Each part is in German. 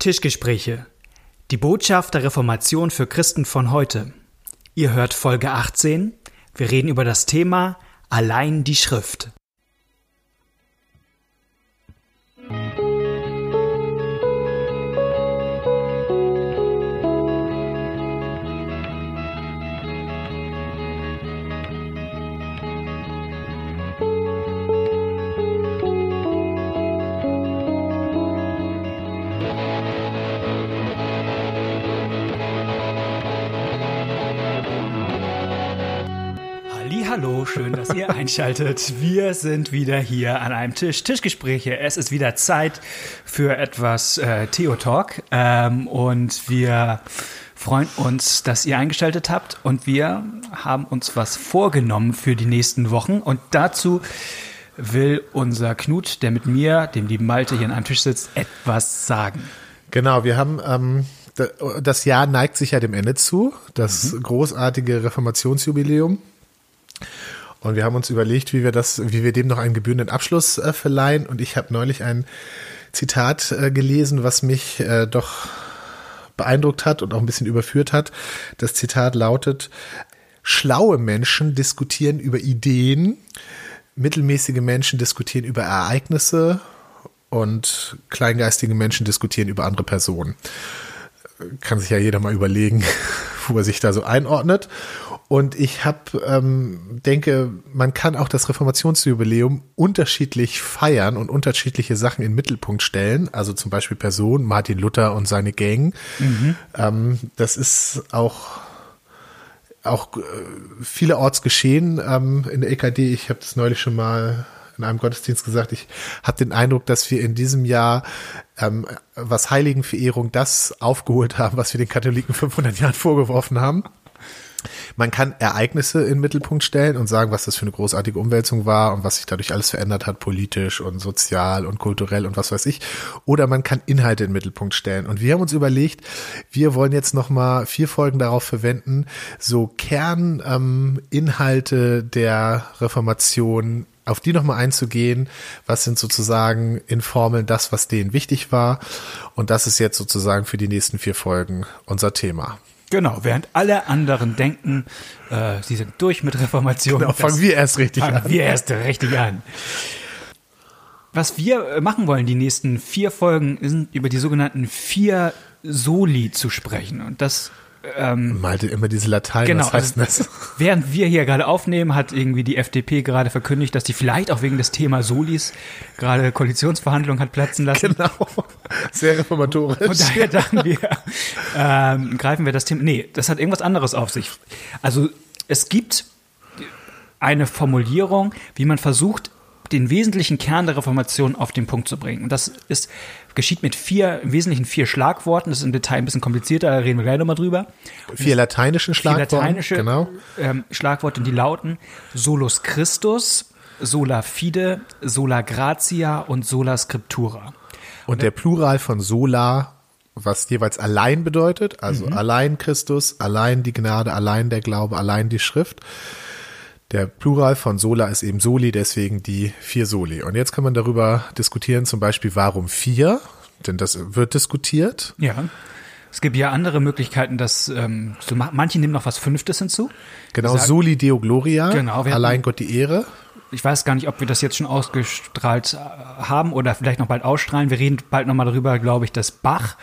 Tischgespräche. Die Botschaft der Reformation für Christen von heute. Ihr hört Folge 18. Wir reden über das Thema Allein die Schrift. Schön, dass ihr einschaltet. Wir sind wieder hier an einem Tisch. Tischgespräche. Es ist wieder Zeit für etwas äh, Theo-Talk. Ähm, und wir freuen uns, dass ihr eingeschaltet habt. Und wir haben uns was vorgenommen für die nächsten Wochen. Und dazu will unser Knut, der mit mir, dem lieben Malte, hier an einem Tisch sitzt, etwas sagen. Genau, wir haben ähm, das Jahr neigt sich ja dem Ende zu, das mhm. großartige Reformationsjubiläum. Und wir haben uns überlegt, wie wir das, wie wir dem noch einen gebührenden Abschluss äh, verleihen. Und ich habe neulich ein Zitat äh, gelesen, was mich äh, doch beeindruckt hat und auch ein bisschen überführt hat. Das Zitat lautet, schlaue Menschen diskutieren über Ideen, mittelmäßige Menschen diskutieren über Ereignisse und kleingeistige Menschen diskutieren über andere Personen. Kann sich ja jeder mal überlegen, wo er sich da so einordnet. Und ich habe, ähm, denke, man kann auch das Reformationsjubiläum unterschiedlich feiern und unterschiedliche Sachen in den Mittelpunkt stellen. Also zum Beispiel Person, Martin Luther und seine Gang. Mhm. Ähm, das ist auch auch äh, vielerorts geschehen ähm, in der EKD. Ich habe das neulich schon mal in einem Gottesdienst gesagt. Ich habe den Eindruck, dass wir in diesem Jahr ähm, was Heiligenverehrung das aufgeholt haben, was wir den Katholiken 500 Jahren vorgeworfen haben. Man kann Ereignisse in den Mittelpunkt stellen und sagen, was das für eine großartige Umwälzung war und was sich dadurch alles verändert hat, politisch und sozial und kulturell und was weiß ich. Oder man kann Inhalte in den Mittelpunkt stellen. Und wir haben uns überlegt, wir wollen jetzt nochmal vier Folgen darauf verwenden, so Kerninhalte ähm, der Reformation auf die nochmal einzugehen. Was sind sozusagen in Formeln das, was denen wichtig war? Und das ist jetzt sozusagen für die nächsten vier Folgen unser Thema. Genau, während alle anderen denken, äh, sie sind durch mit Reformation. Genau, fangen wir erst richtig fangen an. wir erst richtig an. Was wir äh, machen wollen, die nächsten vier Folgen, sind über die sogenannten vier Soli zu sprechen. Und das ähm, Malte immer diese Latein, genau, was heißt also, das? Während wir hier gerade aufnehmen, hat irgendwie die FDP gerade verkündigt, dass die vielleicht auch wegen des Thema Solis gerade Koalitionsverhandlungen hat platzen lassen. Genau, sehr reformatorisch. Und daher dachten wir, ähm, greifen wir das Thema, nee, das hat irgendwas anderes auf sich. Also es gibt eine Formulierung, wie man versucht, den wesentlichen Kern der Reformation auf den Punkt zu bringen. Und das ist geschieht mit vier, im Wesentlichen vier Schlagworten. Das ist im Detail ein bisschen komplizierter, da reden wir gleich nochmal drüber. Vier lateinischen Schlagworte. Vier lateinische genau. ähm, Schlagworte, die lauten Solus Christus, Sola Fide, Sola Gratia und Sola Scriptura. Und der Plural von Sola was jeweils allein bedeutet, also mhm. allein Christus, allein die Gnade, allein der Glaube, allein die Schrift. Der Plural von Sola ist eben Soli, deswegen die vier Soli. Und jetzt kann man darüber diskutieren, zum Beispiel, warum vier? Denn das wird diskutiert. Ja. Es gibt ja andere Möglichkeiten, dass ähm, so manche nehmen noch was Fünftes hinzu. Genau, sagen, Soli Deo Gloria. Genau, allein Gott die Ehre. Ich weiß gar nicht, ob wir das jetzt schon ausgestrahlt haben oder vielleicht noch bald ausstrahlen. Wir reden bald nochmal darüber, glaube ich, dass Bach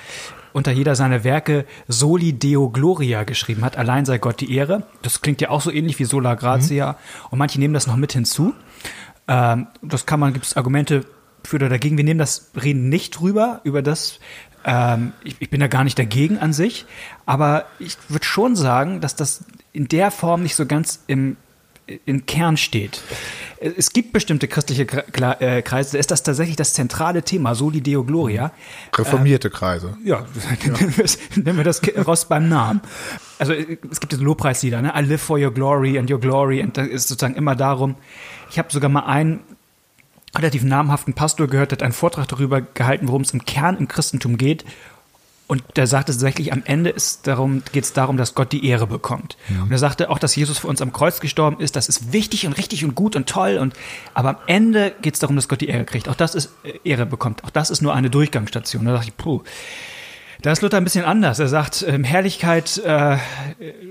unter jeder seiner Werke Soli Deo Gloria geschrieben hat. Allein sei Gott die Ehre. Das klingt ja auch so ähnlich wie Sola Gratia. Mhm. Und manche nehmen das noch mit hinzu. Ähm, das kann man, gibt es Argumente für oder dagegen. Wir nehmen das, reden nicht drüber, über das. Ähm, ich, ich bin da gar nicht dagegen an sich. Aber ich würde schon sagen, dass das in der Form nicht so ganz im, im Kern steht es gibt bestimmte christliche äh, Kreise, da ist das tatsächlich das zentrale Thema, Soli Deo Gloria. Reformierte Kreise. Ja, nennen wir das Rost beim Namen. Also es gibt diese Lobpreislieder, ne? I live for your glory and your glory. Und da ist sozusagen immer darum, ich habe sogar mal einen relativ namhaften Pastor gehört, der hat einen Vortrag darüber gehalten, worum es im Kern im Christentum geht. Und der sagte tatsächlich, am Ende ist darum, geht es darum, dass Gott die Ehre bekommt. Ja. Und er sagte auch, dass Jesus für uns am Kreuz gestorben ist, das ist wichtig und richtig und gut und toll. Und aber am Ende geht es darum, dass Gott die Ehre kriegt. Auch das ist äh, Ehre bekommt. Auch das ist nur eine Durchgangsstation. Da dachte ich, puh. Da ist Luther ein bisschen anders. Er sagt, ähm, Herrlichkeit, äh,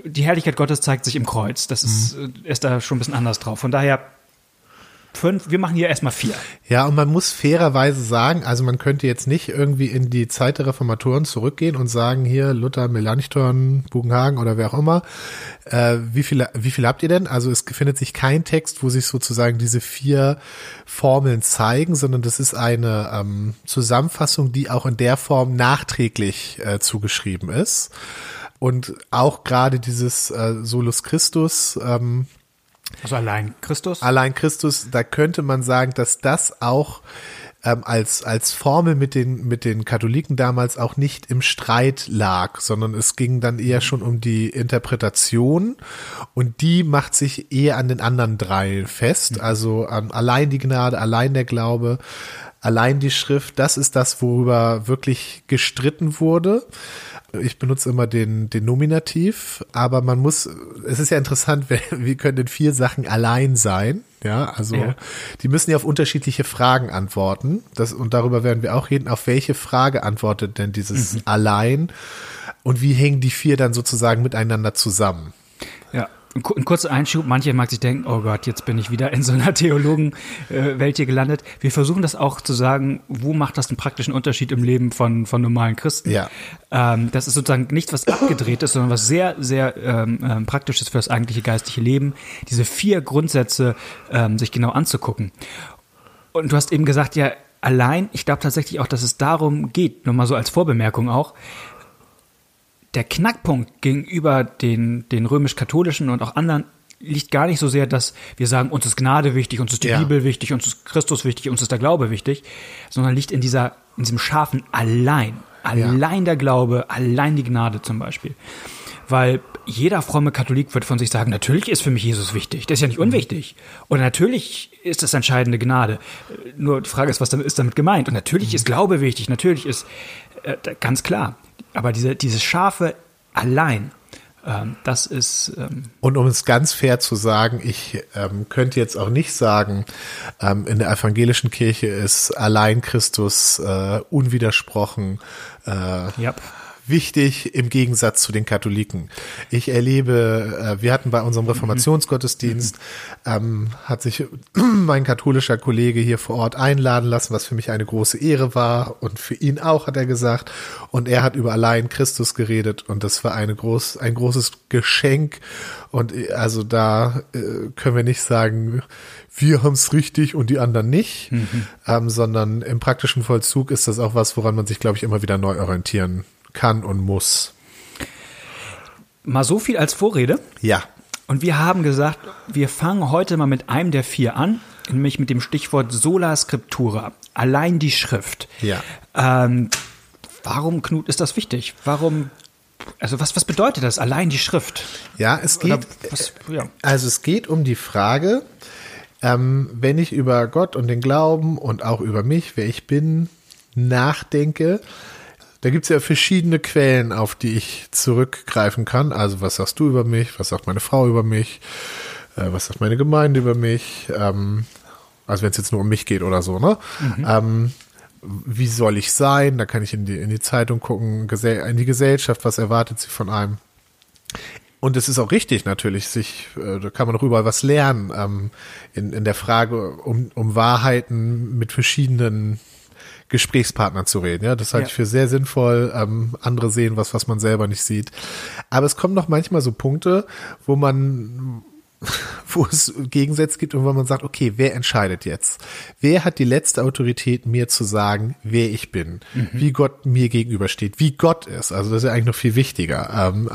die Herrlichkeit Gottes zeigt sich im Kreuz. Das ist, Mhm. äh, ist da schon ein bisschen anders drauf. Von daher fünf, wir machen hier erstmal vier. Ja, und man muss fairerweise sagen, also man könnte jetzt nicht irgendwie in die Zeit der Reformatoren zurückgehen und sagen, hier Luther, Melanchthon, Bugenhagen oder wer auch immer, äh, wie viele, wie viel habt ihr denn? Also es findet sich kein Text, wo sich sozusagen diese vier Formeln zeigen, sondern das ist eine ähm, Zusammenfassung, die auch in der Form nachträglich äh, zugeschrieben ist. Und auch gerade dieses äh, Solus Christus, ähm, Also allein Christus. allein Christus, da könnte man sagen, dass das auch ähm, als, als Formel mit den, mit den Katholiken damals auch nicht im Streit lag, sondern es ging dann eher schon um die Interpretation und die macht sich eher an den anderen drei fest, also an allein die Gnade, allein der Glaube, allein die Schrift, das ist das, worüber wirklich gestritten wurde. Ich benutze immer den, den Nominativ, aber man muss, es ist ja interessant, wie können denn vier Sachen allein sein? Ja, also Ja. die müssen ja auf unterschiedliche Fragen antworten. Das, und darüber werden wir auch reden. Auf welche Frage antwortet denn dieses allein? Und wie hängen die vier dann sozusagen miteinander zusammen? Ein, ku- ein kurzer Einschub, manche mag sich denken, oh Gott, jetzt bin ich wieder in so einer Theologenwelt hier gelandet. Wir versuchen das auch zu sagen, wo macht das einen praktischen Unterschied im Leben von, von normalen Christen? Ja. Ähm, das ist sozusagen nichts, was abgedreht ist, sondern was sehr, sehr ähm, ähm, praktisch ist für das eigentliche geistliche Leben, diese vier Grundsätze ähm, sich genau anzugucken. Und du hast eben gesagt, ja, allein, ich glaube tatsächlich auch, dass es darum geht, nur mal so als Vorbemerkung auch, der Knackpunkt gegenüber den, den römisch-katholischen und auch anderen liegt gar nicht so sehr, dass wir sagen, uns ist Gnade wichtig, uns ist die Ja. Bibel wichtig, uns ist Christus wichtig, uns ist der Glaube wichtig, sondern liegt in dieser, in diesem scharfen allein. Allein der Glaube, allein die Gnade zum Beispiel. Weil jeder fromme Katholik wird von sich sagen, natürlich ist für mich Jesus wichtig, der ist ja nicht unwichtig. Und natürlich ist das entscheidende Gnade. Nur die Frage ist, was damit ist damit gemeint. Und natürlich ist Glaube wichtig, natürlich ist äh, ganz klar. Aber diese, dieses scharfe allein, ähm, das ist ähm, Und um es ganz fair zu sagen, ich ähm, könnte jetzt auch nicht sagen, ähm, in der evangelischen Kirche ist allein Christus äh, unwidersprochen äh, ja. Wichtig im Gegensatz zu den Katholiken. Ich erlebe, äh, wir hatten bei unserem Reformationsgottesdienst, ähm, hat sich mein katholischer Kollege hier vor Ort einladen lassen, was für mich eine große Ehre war und für ihn auch, hat er gesagt. Und er hat über allein Christus geredet und das war eine groß, ein großes Geschenk. Und äh, also da äh, können wir nicht sagen, wir haben es richtig und die anderen nicht, ähm, sondern im praktischen Vollzug ist das auch was, woran man sich, glaube ich, immer wieder neu orientieren kann und muss. Mal so viel als Vorrede. Ja. Und wir haben gesagt, wir fangen heute mal mit einem der vier an, nämlich mit dem Stichwort Sola Scriptura, allein die Schrift. Ja. Ähm, warum, Knut, ist das wichtig? Warum, also was, was bedeutet das, allein die Schrift? Ja, es geht, was, ja. also es geht um die Frage, ähm, wenn ich über Gott und den Glauben und auch über mich, wer ich bin, nachdenke, da gibt's ja verschiedene Quellen, auf die ich zurückgreifen kann. Also was sagst du über mich, was sagt meine Frau über mich, äh, was sagt meine Gemeinde über mich, ähm, also wenn es jetzt nur um mich geht oder so, ne? Ähm, wie soll ich sein? Da kann ich in die, in die Zeitung gucken, in die Gesellschaft, was erwartet sie von einem? Und es ist auch richtig natürlich, sich, äh, da kann man auch überall was lernen, ähm, in, in der Frage um, um Wahrheiten mit verschiedenen Gesprächspartnern zu reden. Ja, das halte Ja. ich für sehr sinnvoll. Ähm, andere sehen was, was man selber nicht sieht. Aber es kommen noch manchmal so Punkte, wo man, wo es Gegensätze gibt und wo man sagt, okay, wer entscheidet jetzt? Wer hat die letzte Autorität, mir zu sagen, wer ich bin, wie Gott mir gegenübersteht, wie Gott ist? Also das ist ja eigentlich noch viel wichtiger, ähm,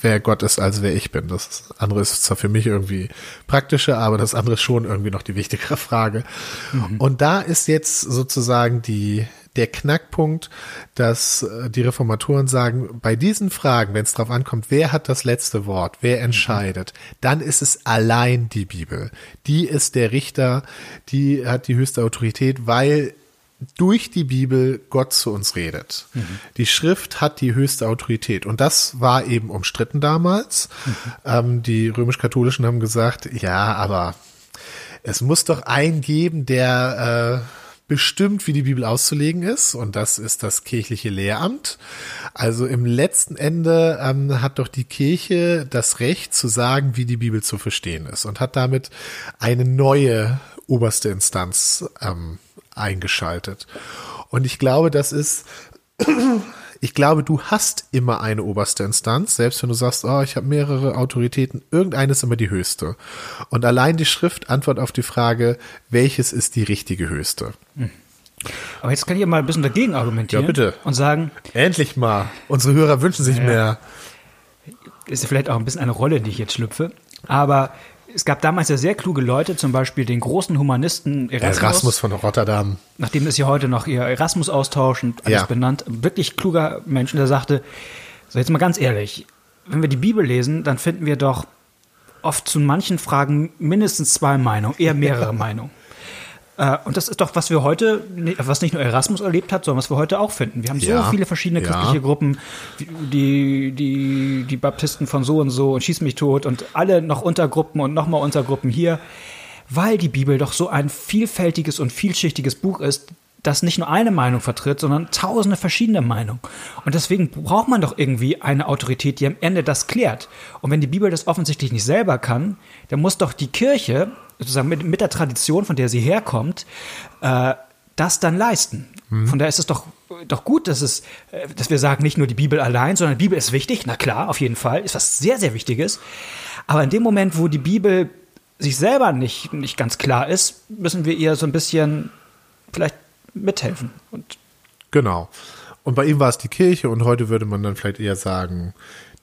wer Gott ist, als wer ich bin. Das andere ist zwar für mich irgendwie praktischer, aber das andere ist schon irgendwie noch die wichtigere Frage. Und da ist jetzt sozusagen die der Knackpunkt, dass äh, die Reformatoren sagen, bei diesen Fragen, wenn es darauf ankommt, wer hat das letzte Wort, wer entscheidet, dann ist es allein die Bibel. Die ist der Richter, die hat die höchste Autorität, weil durch die Bibel Gott zu uns redet. Die Schrift hat die höchste Autorität. Und das war eben umstritten damals. Ähm, die römisch-katholischen haben gesagt, ja, aber es muss doch einen geben, der, äh, bestimmt, wie die Bibel auszulegen ist, und das ist das kirchliche Lehramt. Also im letzten Ende ähm, hat doch die Kirche das Recht zu sagen, wie die Bibel zu verstehen ist und hat damit eine neue oberste Instanz ähm, eingeschaltet. Und ich glaube, das ist ich glaube, du hast immer eine oberste Instanz, selbst wenn du sagst, oh, ich habe mehrere Autoritäten, irgendeine ist immer die höchste. Und allein die Schrift antwortet auf die Frage, welches ist die richtige höchste. Aber jetzt kann ich ja mal ein bisschen dagegen argumentieren Ja, bitte. und sagen, Endlich mal. Unsere Hörer wünschen sich Ja. mehr. ist ja vielleicht auch ein bisschen eine Rolle, die ich jetzt schlüpfe, aber es gab damals ja sehr kluge Leute, zum Beispiel den großen Humanisten Erasmus, Erasmus von Rotterdam. nachdem ist ja heute noch ihr Erasmus-Austausch und alles Ja. benannt, wirklich kluger Mensch, der sagte, so jetzt mal ganz ehrlich, wenn wir die Bibel lesen, dann finden wir doch oft zu manchen Fragen mindestens zwei Meinungen, eher mehrere Meinungen. Äh, Und das ist doch, was wir heute, was nicht nur Erasmus erlebt hat, sondern was wir heute auch finden. Wir haben so Ja. viele verschiedene Ja. christliche Gruppen, die, die, die Baptisten von so und so und schieß mich tot und alle noch Untergruppen und nochmal Untergruppen hier, weil die Bibel doch so ein vielfältiges und vielschichtiges Buch ist, das nicht nur eine Meinung vertritt, sondern tausende verschiedene Meinungen. Und deswegen braucht man doch irgendwie eine Autorität, die am Ende das klärt. Und wenn die Bibel das offensichtlich nicht selber kann, dann muss doch die Kirche, sozusagen mit, mit der Tradition, von der sie herkommt, äh, das dann leisten. Von daher ist es doch, doch gut, dass, es, äh, dass wir sagen, nicht nur die Bibel allein, sondern die Bibel ist wichtig, na klar, auf jeden Fall, ist was sehr, sehr Wichtiges. Aber in dem Moment, wo die Bibel sich selber nicht, nicht ganz klar ist, müssen wir ihr so ein bisschen vielleicht mithelfen. Und Genau. Und bei ihm war es die Kirche und heute würde man dann vielleicht eher sagen,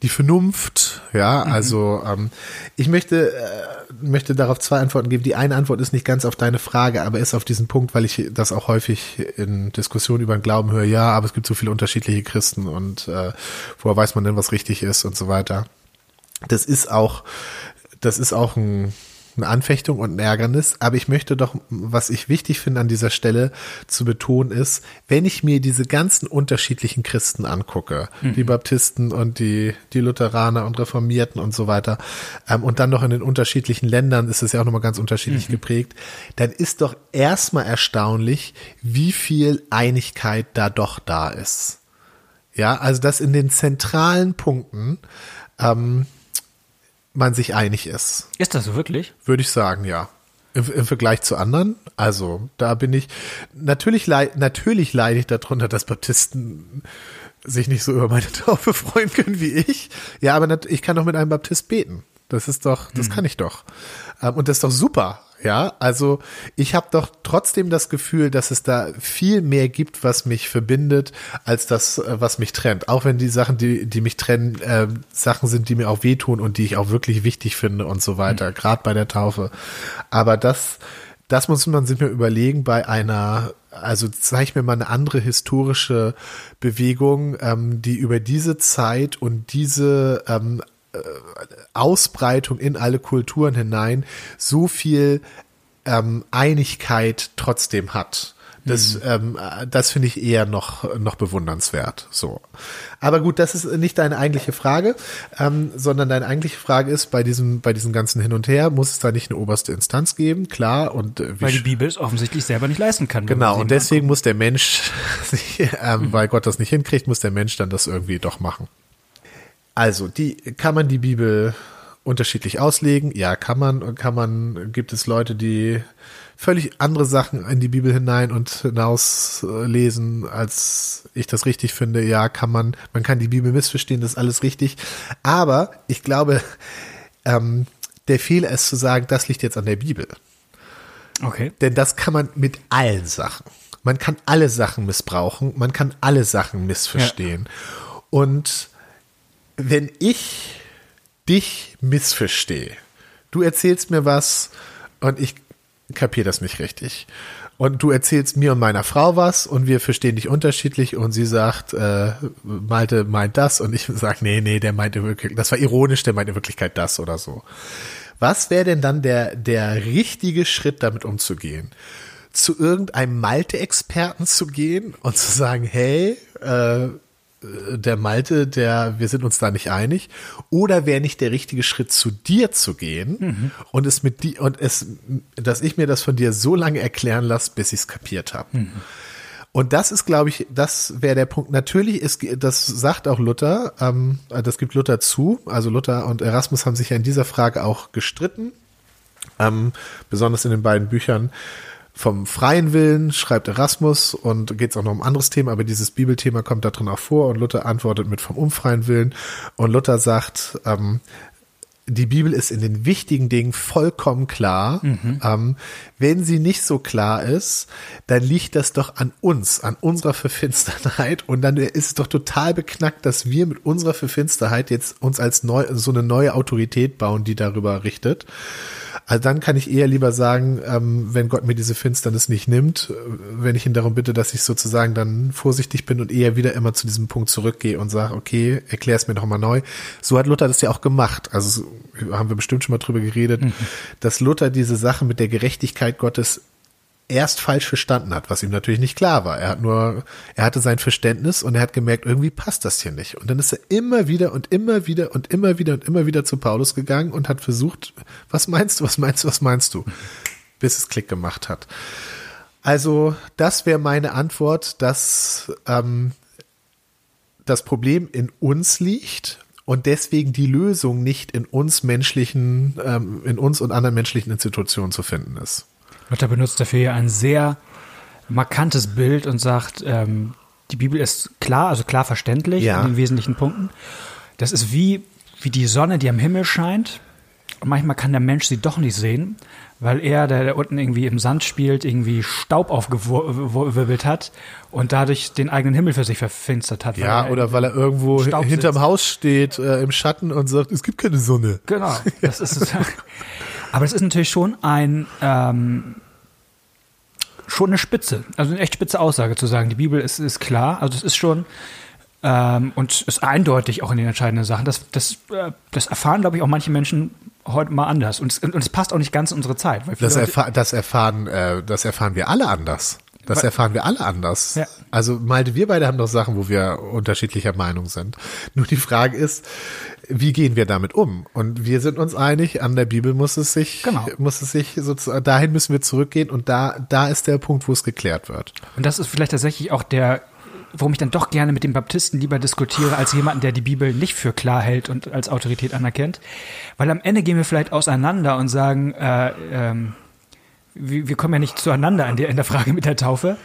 die Vernunft, ja, also ähm, ich möchte, äh, möchte darauf zwei Antworten geben. Die eine Antwort ist nicht ganz auf deine Frage, aber ist auf diesen Punkt, weil ich das auch häufig in Diskussionen über den Glauben höre, ja, aber es gibt so viele unterschiedliche Christen und äh, woher weiß man denn, was richtig ist und so weiter. Das ist auch, das ist auch ein, eine Anfechtung und ein Ärgernis, aber ich möchte doch, was ich wichtig finde an dieser Stelle zu betonen ist, wenn ich mir diese ganzen unterschiedlichen Christen angucke, die Baptisten und die, die Lutheraner und Reformierten und so weiter, ähm, und dann noch in den unterschiedlichen Ländern ist es ja auch nochmal ganz unterschiedlich geprägt, dann ist doch erstmal erstaunlich, wie viel Einigkeit da doch da ist. Ja, also dass in den zentralen Punkten ähm, man sich einig ist. ist das so wirklich? Würde ich sagen, ja. Im, Im Vergleich zu anderen, also da bin ich, natürlich, leid, natürlich leide ich darunter, dass Baptisten sich nicht so über meine Taufe freuen können wie ich. Ja, aber ich kann doch mit einem Baptist beten. Das ist doch, das kann ich doch. Ähm, und das ist doch super. Ja, also ich habe doch trotzdem das Gefühl, dass es da viel mehr gibt, was mich verbindet, als das, äh, was mich trennt. Auch wenn die Sachen, die, die mich trennen, äh, Sachen sind, die mir auch wehtun und die ich auch wirklich wichtig finde und so weiter, gerade bei der Taufe. Aber das, das muss man sich mir überlegen bei einer, also zeig mir mal eine andere historische Bewegung, ähm, die über diese Zeit und diese ähm, Ausbreitung in alle Kulturen hinein so viel ähm, Einigkeit trotzdem hat. Das, ähm, äh, das finde ich eher noch, noch bewundernswert. So. Aber gut, das ist nicht deine eigentliche Frage, ähm, sondern deine eigentliche Frage ist, bei diesem, bei diesem ganzen Hin und Her muss es da nicht eine oberste Instanz geben, klar, und äh, Weil die Bibel es offensichtlich selber nicht leisten kann. Genau, und deswegen muss der Mensch, ähm, weil Gott das nicht hinkriegt, muss der Mensch dann das irgendwie doch machen. Also, die, kann man die Bibel unterschiedlich auslegen? Ja, kann man, kann man, gibt es Leute, die völlig andere Sachen in die Bibel hinein und hinaus lesen, als ich das richtig finde. Ja, kann man, man kann die Bibel missverstehen, das ist alles richtig. Aber ich glaube, ähm, der Fehler ist zu sagen, das liegt jetzt an der Bibel. Okay. Denn das kann man mit allen Sachen. Man kann alle Sachen missbrauchen, man kann alle Sachen missverstehen. Und wenn ich dich missverstehe, du erzählst mir was und ich kapiere das nicht richtig. Und du erzählst mir und meiner Frau was und wir verstehen dich unterschiedlich und sie sagt, äh, Malte meint das und ich sage, nee, nee, der meinte wirklich, das war ironisch, der meint in Wirklichkeit das oder so. Was wäre denn dann der, der richtige Schritt, damit umzugehen? Zu irgendeinem Malte-Experten zu gehen und zu sagen, hey, äh, der Malte, der, wir sind uns da nicht einig, oder wäre nicht der richtige Schritt zu dir zu gehen mhm. und es mit die und es, dass ich mir das von dir so lange erklären lasse, bis ich es kapiert habe. Mhm. Und das ist, glaube ich, das wäre der Punkt. Natürlich ist, das sagt auch Luther, ähm, das gibt Luther zu. Also Luther und Erasmus haben sich ja in dieser Frage auch gestritten, ähm, besonders in den beiden Büchern vom freien Willen schreibt Erasmus und geht es auch noch um ein anderes Thema, aber dieses Bibelthema kommt da drin auch vor und Luther antwortet mit vom unfreien Willen. Und Luther sagt, ähm, die Bibel ist in den wichtigen Dingen vollkommen klar. Mhm. Ähm, wenn sie nicht so klar ist, dann liegt das doch an uns, an unserer Verfinsterheit. Und dann ist es doch total beknackt, dass wir mit unserer Verfinsterheit jetzt uns als neu, so eine neue Autorität bauen, die darüber richtet. Also dann kann ich eher lieber sagen, ähm, wenn Gott mir diese Finsternis nicht nimmt, äh, wenn ich ihn darum bitte, dass ich sozusagen dann vorsichtig bin und eher wieder immer zu diesem Punkt zurückgehe und sage, okay, erklär es mir noch mal neu. So hat Luther das ja auch gemacht. Also haben wir bestimmt schon mal drüber geredet, mhm. dass Luther diese Sache mit der Gerechtigkeit Gottes erst falsch verstanden hat, was ihm natürlich nicht klar war. Er hat nur, er hatte sein Verständnis und er hat gemerkt, irgendwie passt das hier nicht. Und dann ist er immer wieder und immer wieder und immer wieder und immer wieder zu Paulus gegangen und hat versucht, was meinst du, was meinst du, was meinst du, bis es Klick gemacht hat. Also das wäre meine Antwort, dass ähm, das Problem in uns liegt und deswegen die Lösung nicht in uns menschlichen, ähm, in uns und anderen menschlichen Institutionen zu finden ist. Luther benutzt dafür ja ein sehr markantes Bild und sagt, ähm, die Bibel ist klar, also klar verständlich ja. in den wesentlichen Punkten. Das ist wie, wie die Sonne, die am Himmel scheint. Und manchmal kann der Mensch sie doch nicht sehen, weil er, der, der unten irgendwie im Sand spielt, irgendwie Staub aufgewirbelt hat und dadurch den eigenen Himmel für sich verfinstert hat. Ja, oder weil er irgendwo Staub hinterm sitzt. Haus steht, äh, im Schatten und sagt, es gibt keine Sonne. Genau. Das ist Aber es ist natürlich schon ein ähm, schon eine Spitze, also eine echt spitze Aussage zu sagen. Die Bibel ist, ist klar, also es ist schon ähm, und ist eindeutig auch in den entscheidenden Sachen. Das, das, äh, das erfahren, glaube ich, auch manche Menschen heute mal anders. Und es, und es passt auch nicht ganz in unsere Zeit. das, erfahr, das, erfahren, äh, das erfahren wir alle anders. Das erfahren wir alle anders. Ja. Also Malte, wir beide haben doch Sachen, wo wir unterschiedlicher Meinung sind. Nur die Frage ist, wie gehen wir damit um? Und wir sind uns einig, an der Bibel muss es sich, genau. muss es sich sozusagen, dahin müssen wir zurückgehen und da, da ist der Punkt, wo es geklärt wird. Und das ist vielleicht tatsächlich auch der, warum ich dann doch gerne mit den Baptisten lieber diskutiere, als jemanden, der die Bibel nicht für klar hält und als Autorität anerkennt. Weil am Ende gehen wir vielleicht auseinander und sagen, äh, ähm, wir, wir kommen ja nicht zueinander in der, in der Frage mit der Taufe.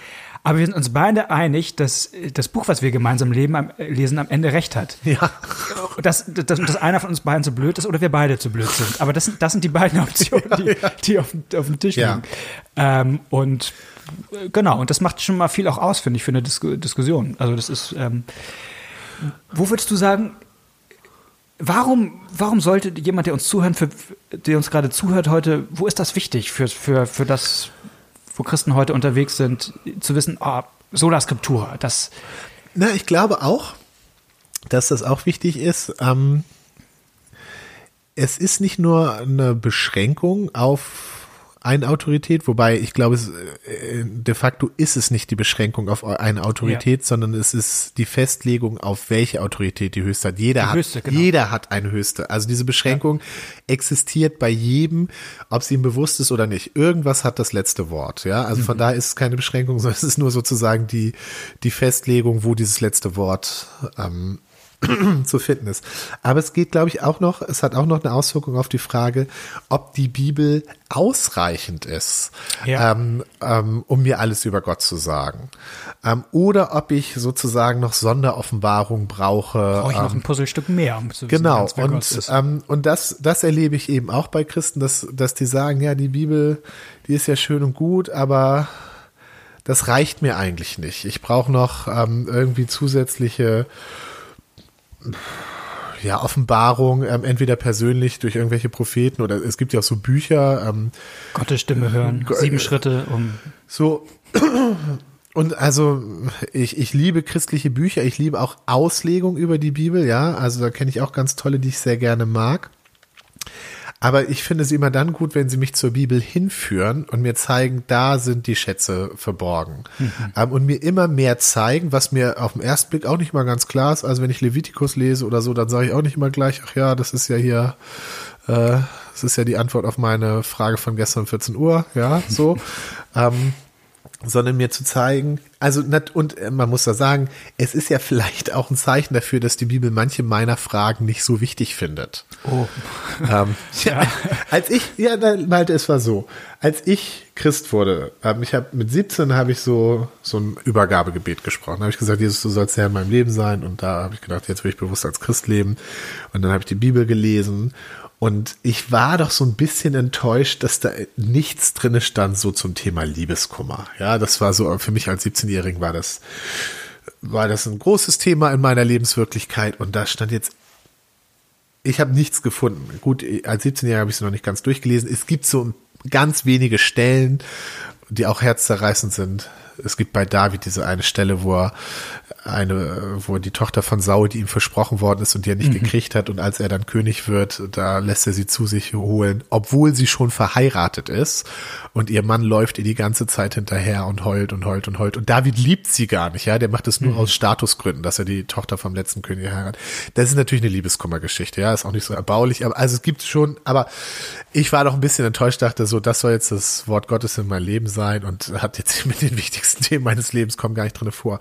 Aber wir sind uns beide einig, dass das Buch, was wir gemeinsam leben, lesen, am Ende recht hat. Ja. Dass, dass, dass einer von uns beiden zu blöd ist oder wir beide zu blöd sind. Aber das, das sind die beiden Optionen, die, die auf, auf dem Tisch liegen. Ja. Ähm, und genau, und das macht schon mal viel auch aus, finde ich, für eine Disku Diskussion. Also das ist, ähm, wo würdest du sagen, Warum, warum sollte jemand, der uns zuhört, für, der uns gerade zuhört heute, wo ist das wichtig für, für, für das, wo Christen heute unterwegs sind, zu wissen, oh, Sola Scriptura, das. Na, ich glaube auch, dass das auch wichtig ist. Ähm, es ist nicht nur eine Beschränkung auf eine Autorität, wobei ich glaube, es, äh, de facto ist es nicht die Beschränkung auf eine Autorität, ja. sondern es ist die Festlegung, auf welche Autorität die höchste hat. Jeder die höchste, hat, genau. jeder hat eine höchste. Also diese Beschränkung ja. existiert bei jedem, ob es ihm bewusst ist oder nicht. Irgendwas hat das letzte Wort, ja. Also mhm. von daher ist es keine Beschränkung, sondern es ist nur sozusagen die, die Festlegung, wo dieses letzte Wort ähm, zu finden ist. Aber es geht, glaube ich, auch noch, es hat auch noch eine Auswirkung auf die Frage, ob die Bibel ausreichend ist, ja. ähm, ähm, um mir alles über Gott zu sagen. Ähm, oder ob ich sozusagen noch Sonderoffenbarung brauche. Brauche ich noch ein ähm, Puzzlestück mehr, um zu wissen, Genau, und, ähm, und das, das erlebe ich eben auch bei Christen, dass, dass die sagen, ja, die Bibel, die ist ja schön und gut, aber das reicht mir eigentlich nicht. Ich brauche noch ähm, irgendwie zusätzliche ja, Offenbarung, ähm, entweder persönlich durch irgendwelche Propheten oder es gibt ja auch so Bücher. Ähm, Gottes Stimme hören, äh, sieben Schritte um. So. Und also ich, ich liebe christliche Bücher, ich liebe auch Auslegung über die Bibel, ja. Also da kenne ich auch ganz tolle, die ich sehr gerne mag. Aber ich finde sie immer dann gut, wenn sie mich zur Bibel hinführen und mir zeigen, da sind die Schätze verborgen. Mhm. Ähm, und mir immer mehr zeigen, was mir auf den ersten Blick auch nicht mal ganz klar ist. Also wenn ich Levitikus lese oder so, dann sage ich auch nicht immer gleich, ach ja, das ist ja hier, äh, das ist ja die Antwort auf meine Frage von gestern 14 Uhr, ja, so. ähm, sondern mir zu zeigen, also und äh, man muss da sagen, es ist ja vielleicht auch ein Zeichen dafür, dass die Bibel manche meiner Fragen nicht so wichtig findet. Oh. Ähm, ja. Als ich, ja, Malte, es war so, als ich Christ wurde, ähm, ich habe mit 17 habe ich so so ein Übergabegebet gesprochen. Da habe ich gesagt, Jesus, du sollst Herr in meinem Leben sein und da habe ich gedacht, jetzt will ich bewusst als Christ leben und dann habe ich die Bibel gelesen und ich war doch so ein bisschen enttäuscht, dass da nichts drinne stand, so zum Thema Liebeskummer. Ja, das war so, für mich als 17-Jährigen war das, war das ein großes Thema in meiner Lebenswirklichkeit. Und da stand jetzt, ich habe nichts gefunden. Gut, als 17-Jähriger habe ich es noch nicht ganz durchgelesen. Es gibt so ganz wenige Stellen, die auch herzzerreißend sind. Es gibt bei David diese eine Stelle, wo er eine, wo die Tochter von Saul, die ihm versprochen worden ist und die er nicht mhm. gekriegt hat, und als er dann König wird, da lässt er sie zu sich holen, obwohl sie schon verheiratet ist und ihr Mann läuft ihr die ganze Zeit hinterher und heult und heult und heult. Und David liebt sie gar nicht, ja, der macht es nur mhm. aus Statusgründen, dass er die Tochter vom letzten König heiratet. Das ist natürlich eine Liebeskummergeschichte, ja, ist auch nicht so erbaulich, aber also es gibt schon, aber ich war doch ein bisschen enttäuscht, dachte so, das soll jetzt das Wort Gottes in meinem Leben sein und hat jetzt mit den wichtigsten Themen meines Lebens kommen gar nicht drin vor.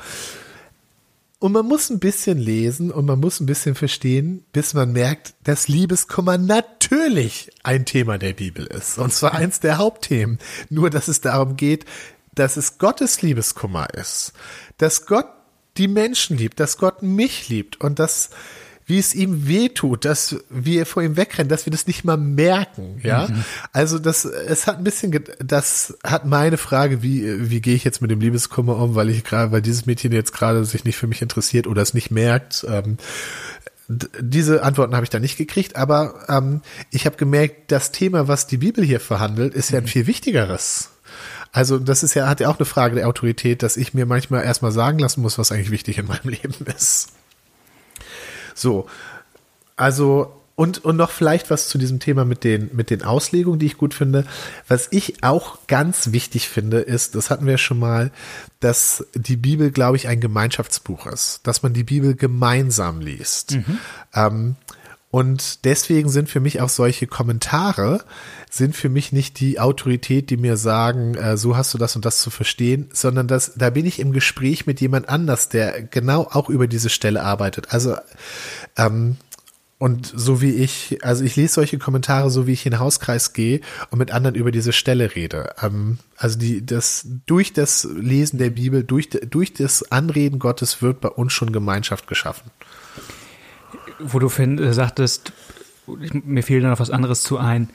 Und man muss ein bisschen lesen und man muss ein bisschen verstehen, bis man merkt, dass Liebeskummer natürlich ein Thema der Bibel ist. Und zwar eins der Hauptthemen. Nur, dass es darum geht, dass es Gottes Liebeskummer ist. Dass Gott die Menschen liebt, dass Gott mich liebt und dass wie es ihm wehtut, dass wir vor ihm wegrennen, dass wir das nicht mal merken, ja. Mhm. Also das, es hat ein bisschen, das hat meine Frage, wie, wie gehe ich jetzt mit dem Liebeskummer um, weil ich gerade, weil dieses Mädchen jetzt gerade sich nicht für mich interessiert oder es nicht merkt, ähm, diese Antworten habe ich da nicht gekriegt, aber ähm, ich habe gemerkt, das Thema, was die Bibel hier verhandelt, ist ja ein mhm. viel wichtigeres. Also das ist ja, hat ja auch eine Frage der Autorität, dass ich mir manchmal erstmal sagen lassen muss, was eigentlich wichtig in meinem Leben ist. So, also und, und noch vielleicht was zu diesem Thema mit den, mit den Auslegungen, die ich gut finde. Was ich auch ganz wichtig finde, ist, das hatten wir schon mal, dass die Bibel, glaube ich, ein Gemeinschaftsbuch ist, dass man die Bibel gemeinsam liest. Mhm. Ähm, und deswegen sind für mich auch solche Kommentare, sind für mich nicht die Autorität, die mir sagen, äh, so hast du das und das zu verstehen, sondern das, da bin ich im Gespräch mit jemand anders, der genau auch über diese Stelle arbeitet. Also, ähm, und so wie ich, also ich lese solche Kommentare, so wie ich in den Hauskreis gehe und mit anderen über diese Stelle rede. Ähm, also die, das, durch das Lesen der Bibel, durch, durch das Anreden Gottes wird bei uns schon Gemeinschaft geschaffen wo du find, äh, sagtest, mir fiel da noch was anderes zu ein.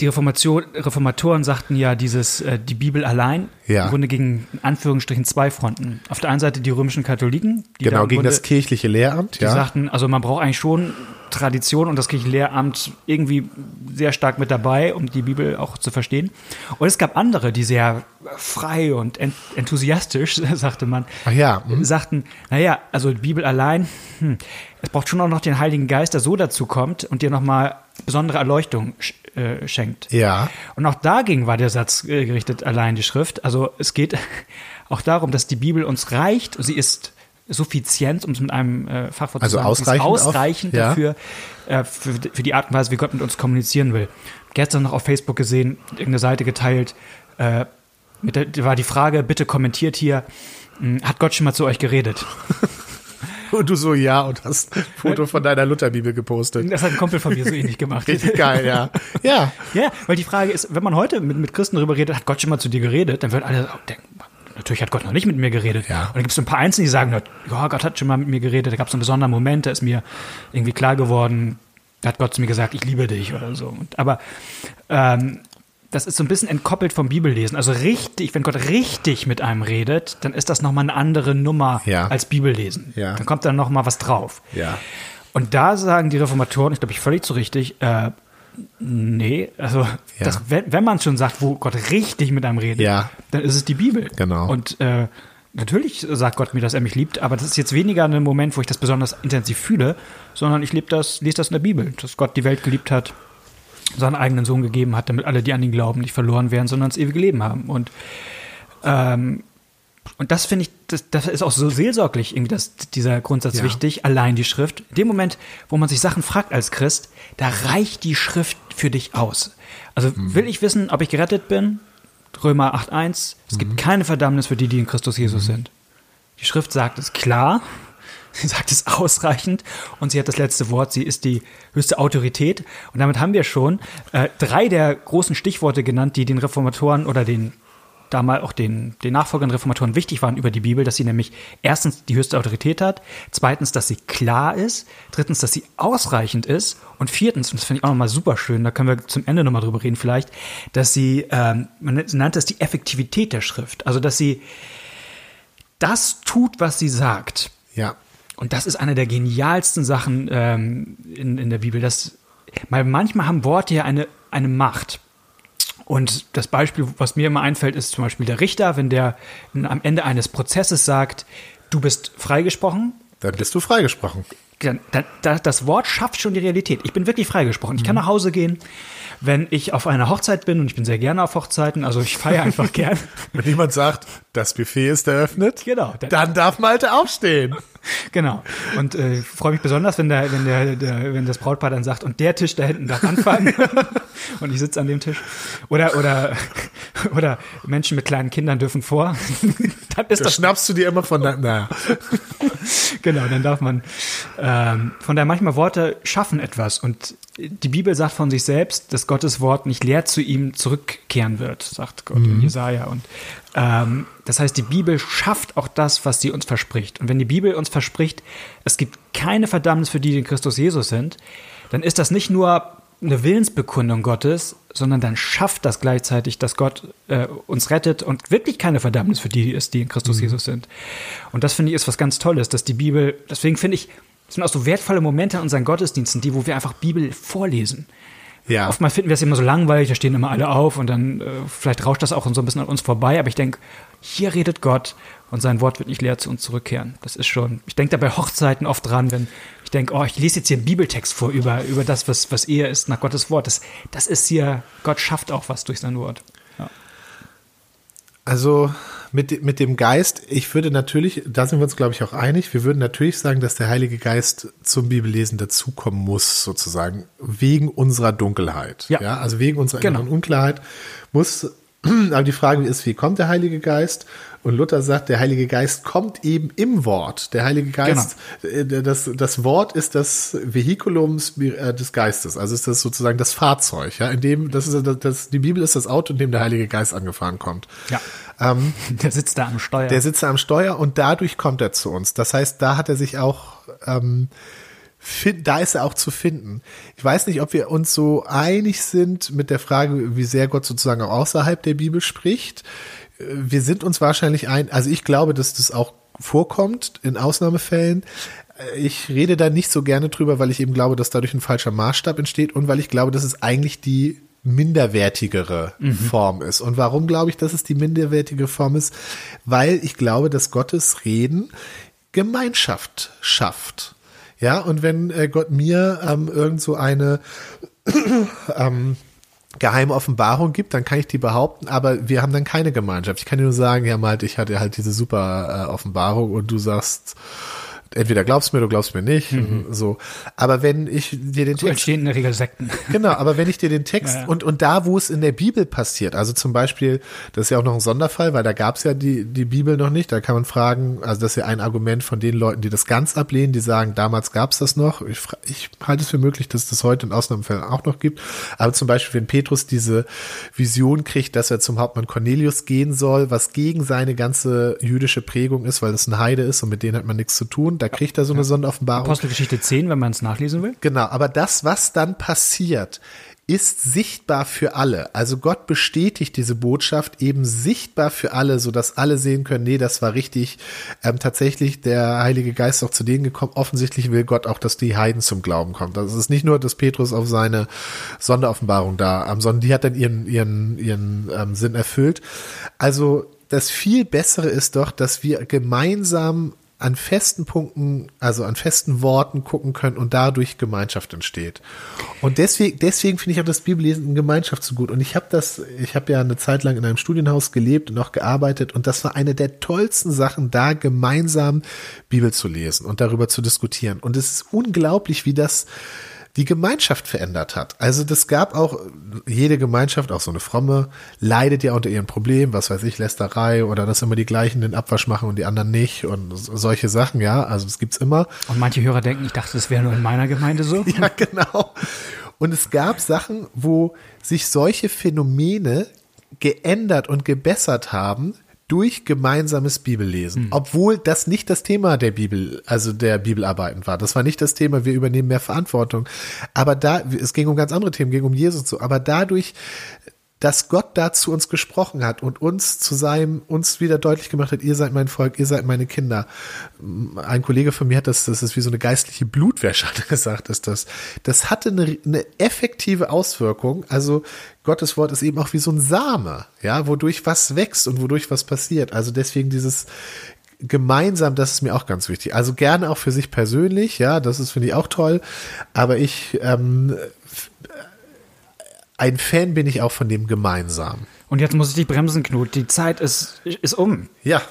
Die Reformation, Reformatoren sagten ja, dieses, äh, die Bibel allein, ja. im Grunde gegen in Anführungsstrichen zwei Fronten. Auf der einen Seite die römischen Katholiken, die genau, gegen Grunde, das kirchliche Lehramt, die ja. sagten, also man braucht eigentlich schon Tradition und das kirchliche Lehramt irgendwie sehr stark mit dabei, um die Bibel auch zu verstehen. Und es gab andere, die sehr frei und enthusiastisch, sagte man, Ach ja. Mhm. sagten, naja, also die Bibel allein, hm, es braucht schon auch noch den Heiligen Geist, der so dazu kommt und dir nochmal besondere Erleuchtung äh, schenkt. Ja. Und auch dagegen war der Satz äh, gerichtet, allein die Schrift. Also es geht auch darum, dass die Bibel uns reicht. Sie ist suffizient, um es mit einem äh, Fachwort also zu sagen. Ausreichend, ausreichend auf, dafür, ja. äh, für, für, die Art und Weise, wie Gott mit uns kommunizieren will. Gestern noch auf Facebook gesehen, irgendeine Seite geteilt, äh, der, war die Frage, bitte kommentiert hier, mh, hm, hat Gott schon mal zu euch geredet? Und du so, ja, und hast ein Foto von deiner Lutherbibel gepostet. Das hat ein Kumpel von mir so ähnlich gemacht. Richtig geil, ja. Ja. Ja, weil die Frage ist, wenn man heute mit, mit Christen darüber redet, hat Gott schon mal zu dir geredet, dann würden alle denken, natürlich hat Gott noch nicht mit mir geredet. Ja. Und dann gibt es ein paar Einzelne, die sagen, ja, Gott hat schon mal mit mir geredet, da gab es einen besonderen Moment, da ist mir irgendwie klar geworden, da hat Gott zu mir gesagt, ich liebe dich oder so. Und, aber ähm, das ist so ein bisschen entkoppelt vom Bibellesen. Also richtig, wenn Gott richtig mit einem redet, dann ist das nochmal eine andere Nummer ja. als Bibellesen. Ja. Dann kommt da nochmal was drauf. Ja. Und da sagen die Reformatoren, ich glaube, ich völlig zu richtig, äh, nee, also ja. das, wenn, wenn man schon sagt, wo Gott richtig mit einem redet, ja. dann ist es die Bibel. Genau. Und äh, natürlich sagt Gott mir, dass er mich liebt, aber das ist jetzt weniger ein Moment, wo ich das besonders intensiv fühle, sondern ich lebe das, lese das in der Bibel, dass Gott die Welt geliebt hat seinen eigenen Sohn gegeben hat, damit alle, die an ihn glauben, nicht verloren werden, sondern das ewige Leben haben. Und, ähm, und das finde ich, das, das ist auch so seelsorglich, irgendwie das, dieser Grundsatz Ja. wichtig, allein die Schrift. In dem Moment, wo man sich Sachen fragt als Christ, da reicht die Schrift für dich aus. Also will ich wissen, ob ich gerettet bin? Römer 8.1, es gibt keine Verdammnis für die, die in Christus Jesus sind. Die Schrift sagt es klar, sie sagt es ausreichend und sie hat das letzte Wort, sie ist die höchste Autorität. Und damit haben wir schon äh, drei der großen Stichworte genannt, die den Reformatoren oder den damals auch den, den nachfolgenden Reformatoren wichtig waren über die Bibel, dass sie nämlich erstens die höchste Autorität hat, zweitens, dass sie klar ist, drittens, dass sie ausreichend ist und viertens, und das finde ich auch nochmal super schön, da können wir zum Ende nochmal drüber reden vielleicht, dass sie, ähm, man nannte es die Effektivität der Schrift, also dass sie das tut, was sie sagt. Ja. Und das ist eine der genialsten Sachen ähm, in, in der Bibel. Das, weil manchmal haben Worte ja eine, eine Macht. Und das Beispiel, was mir immer einfällt, ist zum Beispiel der Richter, wenn der am Ende eines Prozesses sagt, du bist freigesprochen, Dann bist du freigesprochen. Dann, dann, da- das Wort schafft schon die Realität. Ich bin wirklich freigesprochen. Ich kann nach Hause gehen, wenn ich auf einer Hochzeit bin und ich bin sehr gerne auf Hochzeiten, also ich feiere einfach gern. Wenn jemand sagt, das Buffet ist eröffnet, Genau. dann darf Malte aufstehen. Genau. Und äh, freue mich besonders, wenn der, wenn der, der, wenn das Brautpaar dann sagt, und der Tisch da hinten darf anfangen. und ich sitze an dem Tisch. Oder, oder, oder Menschen mit kleinen Kindern dürfen vor. Dann ist Das das schnappst du dir immer von der, naja. Genau, dann darf man. Ähm, von daher manchmal Worte schaffen etwas und die Bibel sagt von sich selbst, dass Gottes Wort nicht leer zu ihm zurückkehren wird, sagt Gott in Jesaja. Und ähm, das heißt, die Bibel schafft auch das, was sie uns verspricht. Und wenn die Bibel uns verspricht, es gibt keine Verdammnis für die, die in Christus Jesus sind, dann ist das nicht nur eine Willensbekundung Gottes, sondern dann schafft das gleichzeitig, dass Gott äh, uns rettet und wirklich keine Verdammnis für die ist, die in Christus Jesus sind. Und das finde ich ist was ganz Tolles, dass die Bibel, deswegen finde ich, es sind auch so wertvolle Momente in unseren Gottesdiensten, die, wo wir einfach Bibel vorlesen. Ja. Oftmal finden wir es immer so langweilig, da stehen immer alle auf und dann äh, vielleicht rauscht das auch so ein bisschen an uns vorbei, aber ich denke, hier redet Gott und sein Wort wird nicht leer zu uns zurückkehren. Das ist schon, ich denke da bei Hochzeiten oft dran, wenn ich denke, oh, ich lese jetzt hier einen Bibeltext vor über, über das, was, was Ehe ist nach Gottes Wort. Das, das ist hier, Gott schafft auch was durch sein Wort. Ja. Also mit, mit dem Geist, ich würde natürlich, da sind wir uns, glaube ich, auch einig, wir würden natürlich sagen, dass der Heilige Geist zum Bibellesen dazukommen muss, sozusagen, wegen unserer Dunkelheit. Ja. also wegen unserer Genau. Unklarheit muss, aber die Frage ist, wie kommt der Heilige Geist? Und Luther sagt, der Heilige Geist kommt eben im Wort. Der Heilige Geist, äh, das, das Wort ist das Vehikulum äh, des Geistes, also ist das sozusagen das Fahrzeug, ja, in dem, das ist, das, das, die Bibel ist das Auto, in dem der Heilige Geist angefahren kommt. ja. Ähm, Der sitzt da am Steuer. der sitzt am Steuer und dadurch kommt er zu uns. Das heißt, da hat er sich auch, ähm, da ist er auch zu finden. Ich weiß nicht, ob wir uns so einig sind mit der Frage, wie sehr Gott sozusagen auch außerhalb der Bibel spricht. Wir sind uns wahrscheinlich ein, also ich glaube, dass das auch vorkommt in Ausnahmefällen. Ich rede da nicht so gerne drüber, weil ich eben glaube, dass dadurch ein falscher Maßstab entsteht und weil ich glaube, dass es eigentlich die minderwertigere Form ist. Und warum glaube ich, dass es die minderwertige Form ist? Weil ich glaube, dass Gottes Reden Gemeinschaft schafft. Ja, und wenn äh, Gott mir ähm, irgend so eine ähm, geheime Offenbarung gibt, dann kann ich die behaupten, aber wir haben dann keine Gemeinschaft. Ich kann dir nur sagen, ja, Malte, ich hatte halt diese super äh, Offenbarung und du sagst, entweder glaubst mir, du glaubst mir nicht, so. Aber wenn ich dir den so Text entstehen in der Regel Sekten. Genau, aber wenn ich dir den Text Ja, ja. und und da, wo es in der Bibel passiert, also zum Beispiel, das ist ja auch noch ein Sonderfall, weil da gab es ja die die Bibel noch nicht. Da kann man fragen, also das ist ja ein Argument von den Leuten, die das ganz ablehnen, die sagen, damals gab es das noch. Ich, ich halte es für möglich, dass es das heute in Ausnahmefällen auch noch gibt. Aber zum Beispiel, wenn Petrus diese Vision kriegt, dass er zum Hauptmann Cornelius gehen soll, was gegen seine ganze jüdische Prägung ist, weil das ein Heide ist und mit denen hat man nichts zu tun, da kriegt er so eine Sonderoffenbarung. Apostelgeschichte 10, wenn man es nachlesen will. Genau, aber das, was dann passiert, ist sichtbar für alle. Also Gott bestätigt diese Botschaft eben sichtbar für alle, so dass alle sehen können, nee, das war richtig. Ähm, tatsächlich der Heilige Geist auch zu denen gekommen. Offensichtlich will Gott auch, dass die Heiden zum Glauben kommen. Das ist nicht nur, dass Petrus auf seine Sonderoffenbarung da, ähm, sondern die hat dann ihren ihren ihren ähm, Sinn erfüllt. Also das viel Bessere ist doch, dass wir gemeinsam an festen Punkten, also an festen Worten gucken können und dadurch Gemeinschaft entsteht. Und deswegen, deswegen finde ich auch das Bibellesen in Gemeinschaft so gut. Und ich habe das, ich habe ja eine Zeit lang in einem Studienhaus gelebt und auch gearbeitet und das war eine der tollsten Sachen, da gemeinsam Bibel zu lesen und darüber zu diskutieren. Und es ist unglaublich, wie das die Gemeinschaft verändert hat. Also das gab auch, jede Gemeinschaft, auch so eine fromme, leidet ja unter ihren Problemen, was weiß ich, Lästerei oder dass immer die gleichen den Abwasch machen und die anderen nicht und solche Sachen, ja, also das gibt's immer. Und manche Hörer denken, ich dachte, das wäre nur in meiner Gemeinde so. Ja, genau. Und es gab Sachen, wo sich solche Phänomene geändert und gebessert haben, durch gemeinsames Bibellesen, mhm. obwohl das nicht das Thema der Bibel, also der Bibelarbeiten war. Das war nicht das Thema, wir übernehmen mehr Verantwortung. Aber da, es ging um ganz andere Themen, ging um Jesus so. Aber dadurch dass Gott da zu uns gesprochen hat und uns zu seinem, uns wieder deutlich gemacht hat, ihr seid mein Volk, ihr seid meine Kinder. Ein Kollege von mir hat das, das ist wie so eine geistliche Blutwäsche, hat gesagt, ist das. Das hatte eine, eine effektive Auswirkung. Also Gottes Wort ist eben auch wie so ein Same, ja, wodurch was wächst und wodurch was passiert. Also deswegen dieses gemeinsam, das ist mir auch ganz wichtig. Also gerne auch für sich persönlich, ja, das ist finde ich auch toll. Aber ich ähm, ein Fan bin ich auch von dem gemeinsam. Und jetzt muss ich dich bremsen, Knut. Die Zeit ist, ist um. Ja.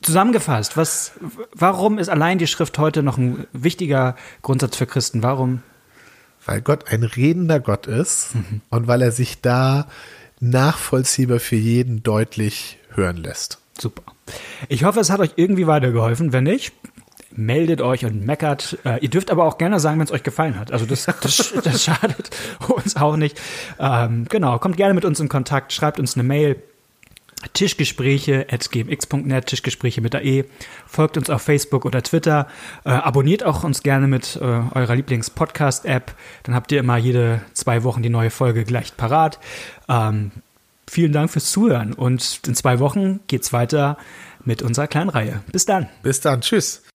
Zusammengefasst, was, warum ist allein die Schrift heute noch ein wichtiger Grundsatz für Christen? Warum? Weil Gott ein redender Gott ist mhm. und weil er sich da nachvollziehbar für jeden deutlich hören lässt. Super. Ich hoffe, es hat euch irgendwie weitergeholfen. Wenn nicht, meldet euch und meckert. Äh, ihr dürft aber auch gerne sagen, wenn es euch gefallen hat. Also das, das, das schadet uns auch nicht. Ähm, genau, kommt gerne mit uns in Kontakt, schreibt uns eine Mail. Tischgespräche at gmx.net, Tischgespräche mit der E. Folgt uns auf Facebook oder Twitter. Äh, abonniert auch uns gerne mit äh, eurer Lieblings-Podcast-App. Dann habt ihr immer jede zwei Wochen die neue Folge gleich parat. Ähm, vielen Dank fürs Zuhören und in zwei Wochen geht's weiter mit unserer kleinen Reihe. Bis dann. Bis dann. Tschüss.